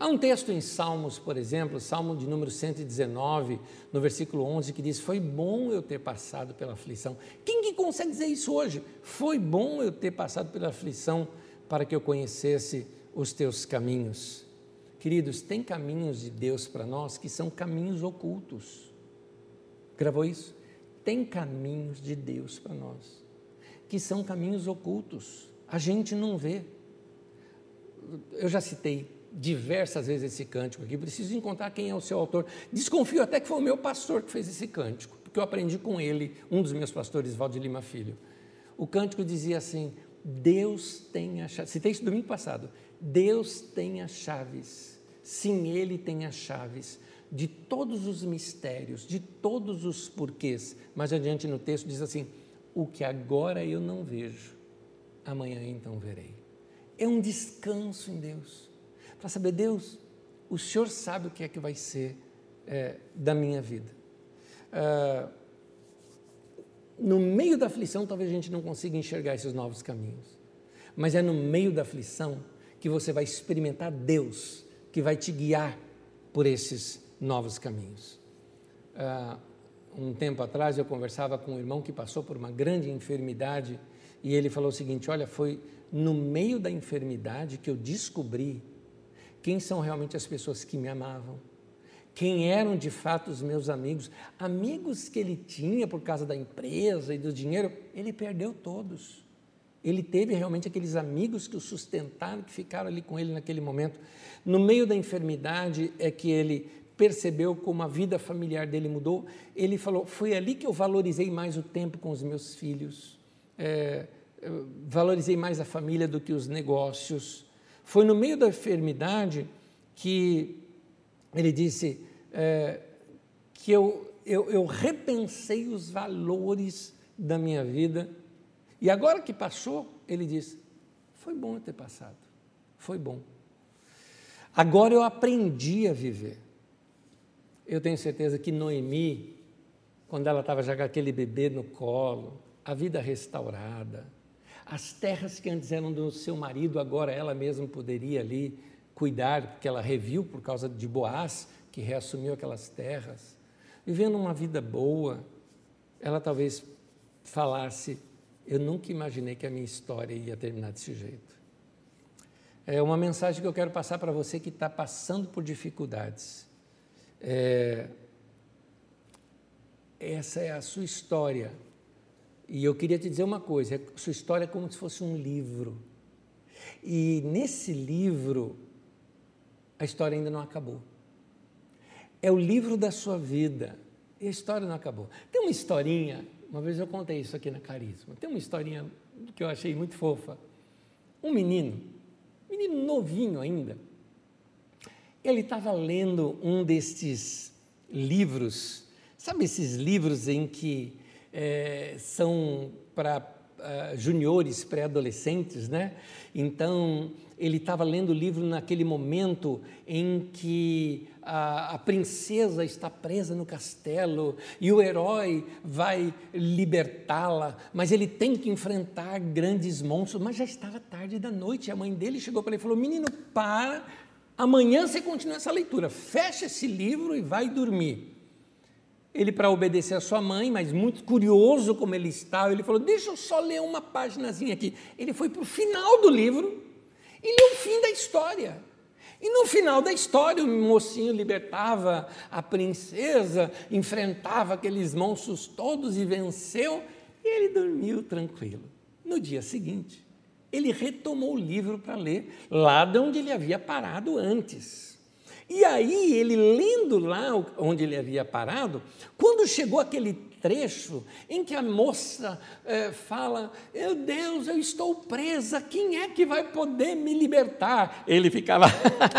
Há um texto em Salmos, por exemplo, Salmo de número 119, no versículo 11, que diz: Foi bom eu ter passado pela aflição. Quem que consegue dizer isso hoje? Foi bom eu ter passado pela aflição para que eu conhecesse os teus caminhos. Queridos, tem caminhos de Deus para nós que são caminhos ocultos. Gravou isso? Tem caminhos de Deus para nós que são caminhos ocultos. A gente não vê. Eu já citei diversas vezes esse cântico aqui, preciso encontrar quem é o seu autor. Desconfio até que foi o meu pastor que fez esse cântico, porque eu aprendi com ele, um dos meus pastores, Valdir Lima Filho. O cântico dizia assim: Deus tem as chaves. Citei isso domingo passado. Deus tem as chaves. Sim, Ele tem as chaves de todos os mistérios, de todos os porquês. Mais adiante no texto diz assim: O que agora eu não vejo, amanhã então verei. É um descanso em Deus para saber, Deus, o Senhor sabe o que é que vai ser é, da minha vida. Ah, no meio da aflição, talvez a gente não consiga enxergar esses novos caminhos, mas é no meio da aflição que você vai experimentar Deus, que vai te guiar por esses novos caminhos. Ah, um tempo atrás eu conversava com um irmão que passou por uma grande enfermidade e ele falou o seguinte: Olha, foi no meio da enfermidade que eu descobri quem são realmente as pessoas que me amavam, quem eram de fato os meus amigos, amigos que ele tinha por causa da empresa e do dinheiro, ele perdeu todos. Ele teve realmente aqueles amigos que o sustentaram, que ficaram ali com ele naquele momento. No meio da enfermidade é que ele percebeu como a vida familiar dele mudou. Ele falou: Foi ali que eu valorizei mais o tempo com os meus filhos, é, valorizei mais a família do que os negócios. Foi no meio da enfermidade que ele disse é, que eu, eu, eu repensei os valores da minha vida. E agora que passou, ele disse: foi bom ter passado, foi bom. Agora eu aprendi a viver. Eu tenho certeza que Noemi, quando ela estava já com aquele bebê no colo, a vida restaurada, as terras que antes eram do seu marido, agora ela mesma poderia ali cuidar, porque ela reviu por causa de Boaz, que reassumiu aquelas terras. Vivendo uma vida boa, ela talvez falasse: Eu nunca imaginei que a minha história ia terminar desse jeito. É uma mensagem que eu quero passar para você que está passando por dificuldades. É, essa é a sua história e eu queria te dizer uma coisa: a sua história é como se fosse um livro. E nesse livro, a história ainda não acabou. É o livro da sua vida. E a história não acabou. Tem uma historinha, uma vez eu contei isso aqui na Carisma. Tem uma historinha que eu achei muito fofa. Um menino, menino novinho ainda, ele estava lendo um destes livros, sabe esses livros em que é, são para uh, juniores, pré-adolescentes, né? Então, ele estava lendo o livro naquele momento em que a, a, princesa está presa no castelo e o herói vai libertá-la, mas ele tem que enfrentar grandes monstros. Mas já estava tarde da noite, a mãe dele chegou para ele e falou: Menino, para, amanhã você continua essa leitura, fecha esse livro e vai dormir ele para obedecer a sua mãe, mas muito curioso como ele estava, ele falou: Deixa eu só ler uma páginazinha aqui. Ele foi para o final do livro e leu o fim da história. E no final da história, o mocinho libertava a princesa, enfrentava aqueles monstros todos e venceu, e ele dormiu tranquilo. No dia seguinte, ele retomou o livro para ler, lá de onde ele havia parado antes. E aí, ele lendo lá onde ele havia parado, quando chegou aquele trecho em que a moça é, fala: Meu Deus, eu estou presa, quem é que vai poder me libertar? Ele ficava: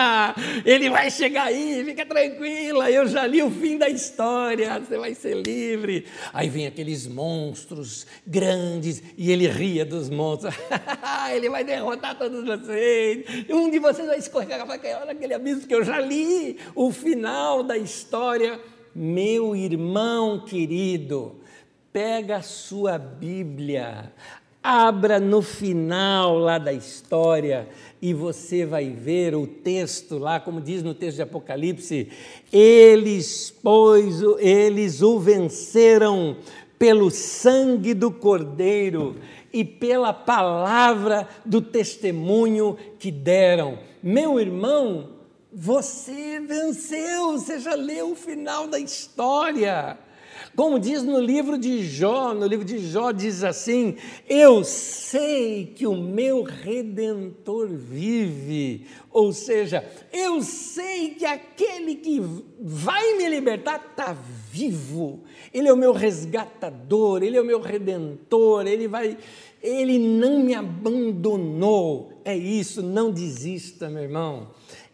Ele vai chegar aí, fica tranquila, eu já li o fim da história, você vai ser livre. Aí vem aqueles monstros grandes e ele ria dos monstros: Ele vai derrotar todos vocês, um de vocês vai escorregar para aquele abismo que eu já li o final da história meu irmão querido, pega a sua Bíblia, abra no final lá da história e você vai ver o texto lá, como diz no texto de Apocalipse, eles, pois, eles o venceram pelo sangue do Cordeiro e pela palavra do testemunho que deram. Meu irmão, você venceu, você já leu o final da história. Como diz no livro de Jó, no livro de Jó diz assim: Eu sei que o meu redentor vive. Ou seja, eu sei que aquele que vai me libertar está vivo. Ele é o meu resgatador, ele é o meu redentor, ele vai. Ele não me abandonou. É isso, não desista, meu irmão.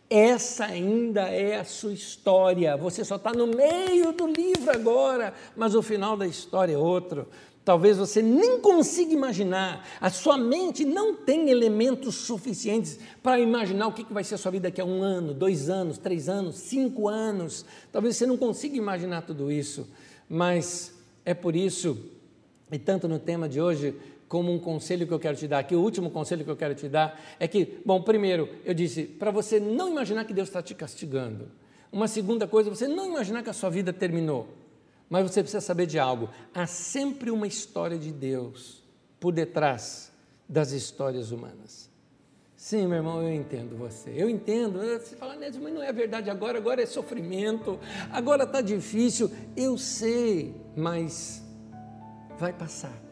Essa ainda é a sua história. Você só está no meio do livro agora, mas o final da história é outro. Talvez você nem consiga imaginar, a sua mente não tem elementos suficientes para imaginar o que vai ser a sua vida daqui a um ano, dois anos, três anos, cinco anos. Talvez você não consiga imaginar tudo isso, mas é por isso, e tanto no tema de hoje, como um conselho que eu quero te dar aqui, o último conselho que eu quero te dar é que, bom, primeiro, eu disse, para você não imaginar que Deus está te castigando. Uma segunda coisa, você não imaginar que a sua vida terminou. Mas você precisa saber de algo. Há sempre uma história de Deus por detrás das histórias humanas. Sim, meu irmão, eu entendo você. Eu entendo. Você fala, mas não é verdade agora, agora é sofrimento, agora está difícil. Eu sei, mas vai passar.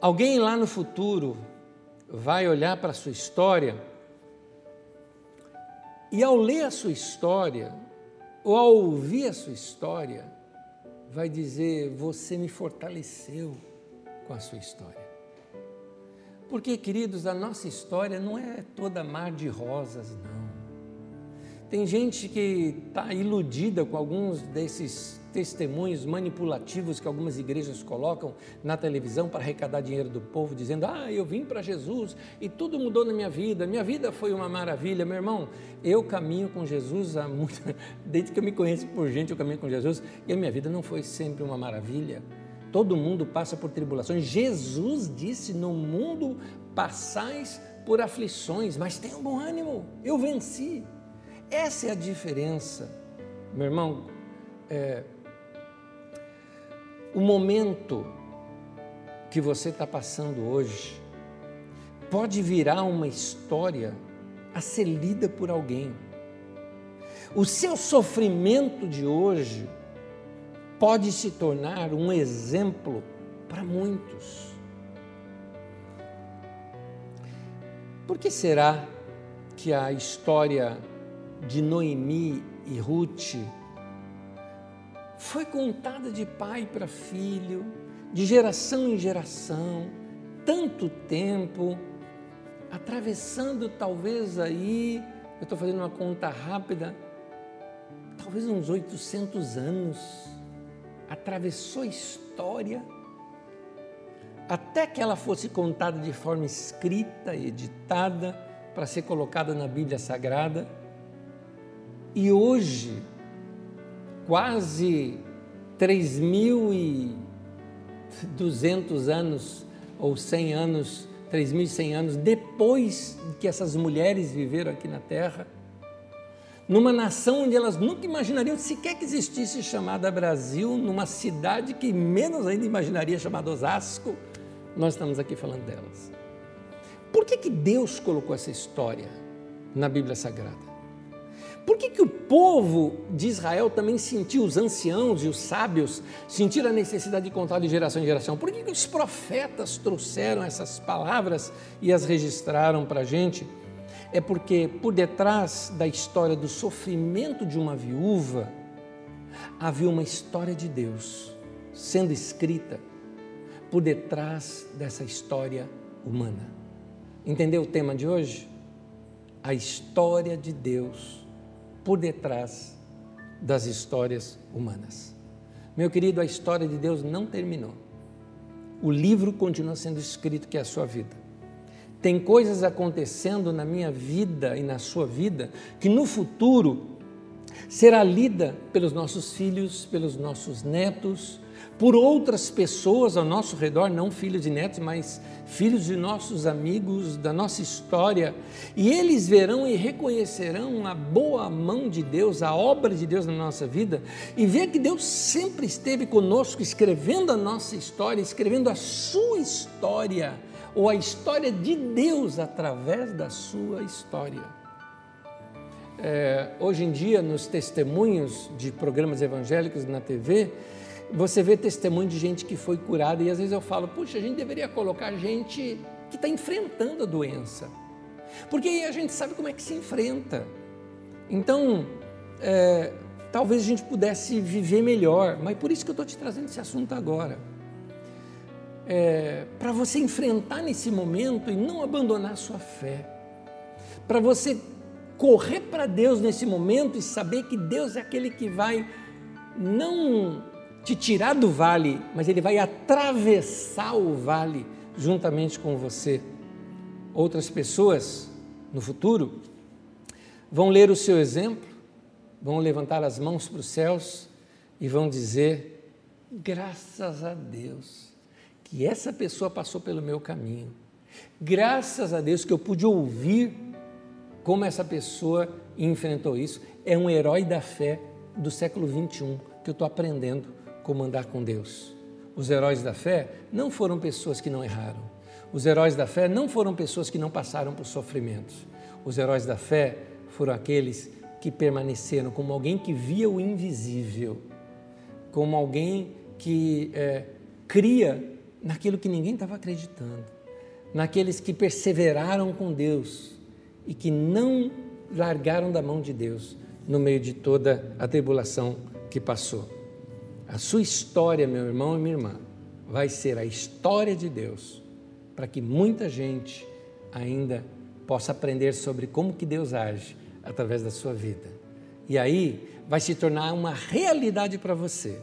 Alguém lá no futuro vai olhar para a sua história e, ao ler a sua história, ou ao ouvir a sua história, vai dizer: Você me fortaleceu com a sua história. Porque, queridos, a nossa história não é toda mar de rosas, não. Tem gente que está iludida com alguns desses testemunhos manipulativos que algumas igrejas colocam na televisão para arrecadar dinheiro do povo, dizendo: Ah, eu vim para Jesus e tudo mudou na minha vida, minha vida foi uma maravilha. Meu irmão, eu caminho com Jesus há muito, desde que eu me conheço por gente, eu caminho com Jesus e a minha vida não foi sempre uma maravilha. Todo mundo passa por tribulações. Jesus disse: No mundo passais por aflições, mas tenham bom ânimo, eu venci. Essa é a diferença, meu irmão. É, o momento que você está passando hoje pode virar uma história a ser lida por alguém. O seu sofrimento de hoje pode se tornar um exemplo para muitos. Por que será que a história de Noemi e Ruth foi contada de pai para filho, de geração em geração, tanto tempo, atravessando talvez aí, eu estou fazendo uma conta rápida, talvez uns 800 anos, atravessou a história, até que ela fosse contada de forma escrita, editada, para ser colocada na Bíblia Sagrada. E hoje, quase 3.200 anos ou 100 anos, 3.100 anos depois que essas mulheres viveram aqui na Terra, numa nação onde elas nunca imaginariam sequer que existisse chamada Brasil, numa cidade que menos ainda imaginaria chamada Osasco, nós estamos aqui falando delas. Por que, que Deus colocou essa história na Bíblia Sagrada? Por que, que o povo de Israel também sentiu, os anciãos e os sábios, sentiram a necessidade de contar de geração em geração? Por que, que os profetas trouxeram essas palavras e as registraram para a gente? É porque por detrás da história do sofrimento de uma viúva, havia uma história de Deus sendo escrita por detrás dessa história humana. Entendeu o tema de hoje? A história de Deus por detrás das histórias humanas. Meu querido, a história de Deus não terminou. O livro continua sendo escrito, que é a sua vida. Tem coisas acontecendo na minha vida e na sua vida que no futuro será lida pelos nossos filhos, pelos nossos netos, por outras pessoas ao nosso redor, não filhos e netos, mas filhos de nossos amigos, da nossa história, e eles verão e reconhecerão a boa mão de Deus, a obra de Deus na nossa vida, e ver que Deus sempre esteve conosco, escrevendo a nossa história, escrevendo a sua história, ou a história de Deus através da sua história. É, hoje em dia, nos testemunhos de programas evangélicos na TV, você vê testemunho de gente que foi curada e às vezes eu falo, puxa, a gente deveria colocar gente que está enfrentando a doença, porque aí a gente sabe como é que se enfrenta. Então, é, talvez a gente pudesse viver melhor, mas por isso que eu estou te trazendo esse assunto agora. É, para você enfrentar nesse momento e não abandonar a sua fé, para você correr para Deus nesse momento e saber que Deus é aquele que vai não te tirar do vale, mas ele vai atravessar o vale juntamente com você. Outras pessoas no futuro vão ler o seu exemplo, vão levantar as mãos para os céus e vão dizer: graças a Deus que essa pessoa passou pelo meu caminho. Graças a Deus que eu pude ouvir como essa pessoa enfrentou isso. É um herói da fé do século 21 que eu estou aprendendo como andar com Deus. Os heróis da fé não foram pessoas que não erraram. Os heróis da fé não foram pessoas que não passaram por sofrimentos. Os heróis da fé foram aqueles que permaneceram como alguém que via o invisível, como alguém que é, cria naquilo que ninguém estava acreditando, naqueles que perseveraram com Deus e que não largaram da mão de Deus no meio de toda a tribulação que passou. A sua história, meu irmão e minha irmã, vai ser a história de Deus para que muita gente ainda possa aprender sobre como que Deus age através da sua vida. E aí vai se tornar uma realidade para você.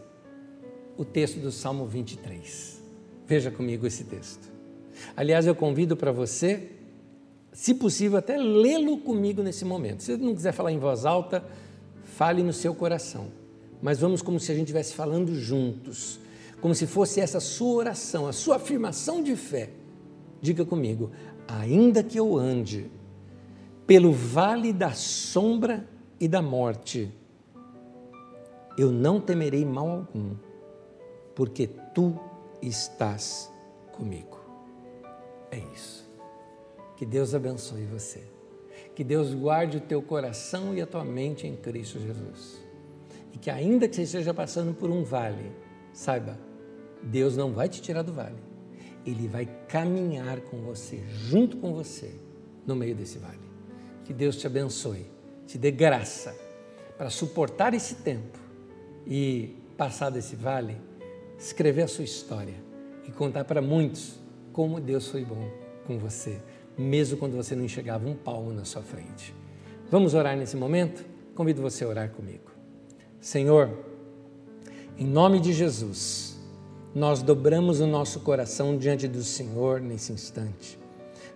O texto do Salmo 23. Veja comigo esse texto. Aliás, eu convido para você, se possível, até lê-lo comigo nesse momento. Se não quiser falar em voz alta, fale no seu coração. Mas vamos como se a gente estivesse falando juntos, como se fosse essa sua oração, a sua afirmação de fé. Diga comigo: ainda que eu ande pelo vale da sombra e da morte, eu não temerei mal algum, porque tu estás comigo. É isso. Que Deus abençoe você. Que Deus guarde o teu coração e a tua mente em Cristo Jesus. E que ainda que você esteja passando por um vale, saiba, Deus não vai te tirar do vale. Ele vai caminhar com você, junto com você, no meio desse vale. Que Deus te abençoe, te dê graça para suportar esse tempo e passar desse vale, escrever a sua história e contar para muitos como Deus foi bom com você, mesmo quando você não enxergava um palmo na sua frente. Vamos orar nesse momento? Convido você a orar comigo. Senhor, em nome de Jesus, nós dobramos o nosso coração diante do Senhor nesse instante,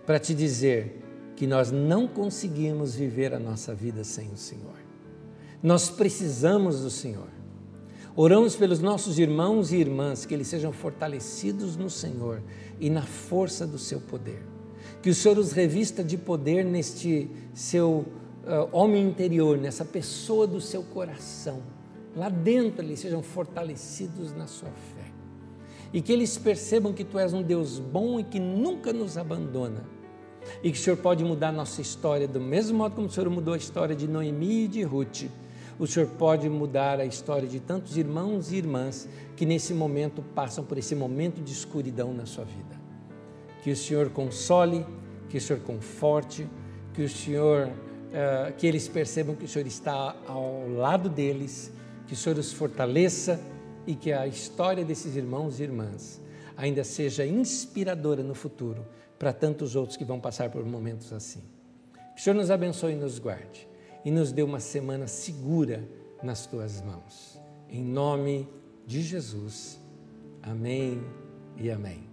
para te dizer que nós não conseguimos viver a nossa vida sem o Senhor. Nós precisamos do Senhor. Oramos pelos nossos irmãos e irmãs, que eles sejam fortalecidos no Senhor e na força do seu poder. Que o Senhor os revista de poder neste seu uh, homem interior, nessa pessoa do seu coração. Lá dentro eles sejam fortalecidos na sua fé. E que eles percebam que tu és um Deus bom e que nunca nos abandona. E que o Senhor pode mudar a nossa história do mesmo modo como o Senhor mudou a história de Noemi e de Ruth o Senhor pode mudar a história de tantos irmãos e irmãs que nesse momento passam por esse momento de escuridão na sua vida. Que o Senhor console, que o Senhor conforte, que o Senhor, uh, que eles percebam que o Senhor está ao lado deles, que o Senhor os fortaleça e que a história desses irmãos e irmãs ainda seja inspiradora no futuro para tantos outros que vão passar por momentos assim. Que o Senhor nos abençoe e nos guarde e nos dê uma semana segura nas tuas mãos. Em nome de Jesus. Amém e amém.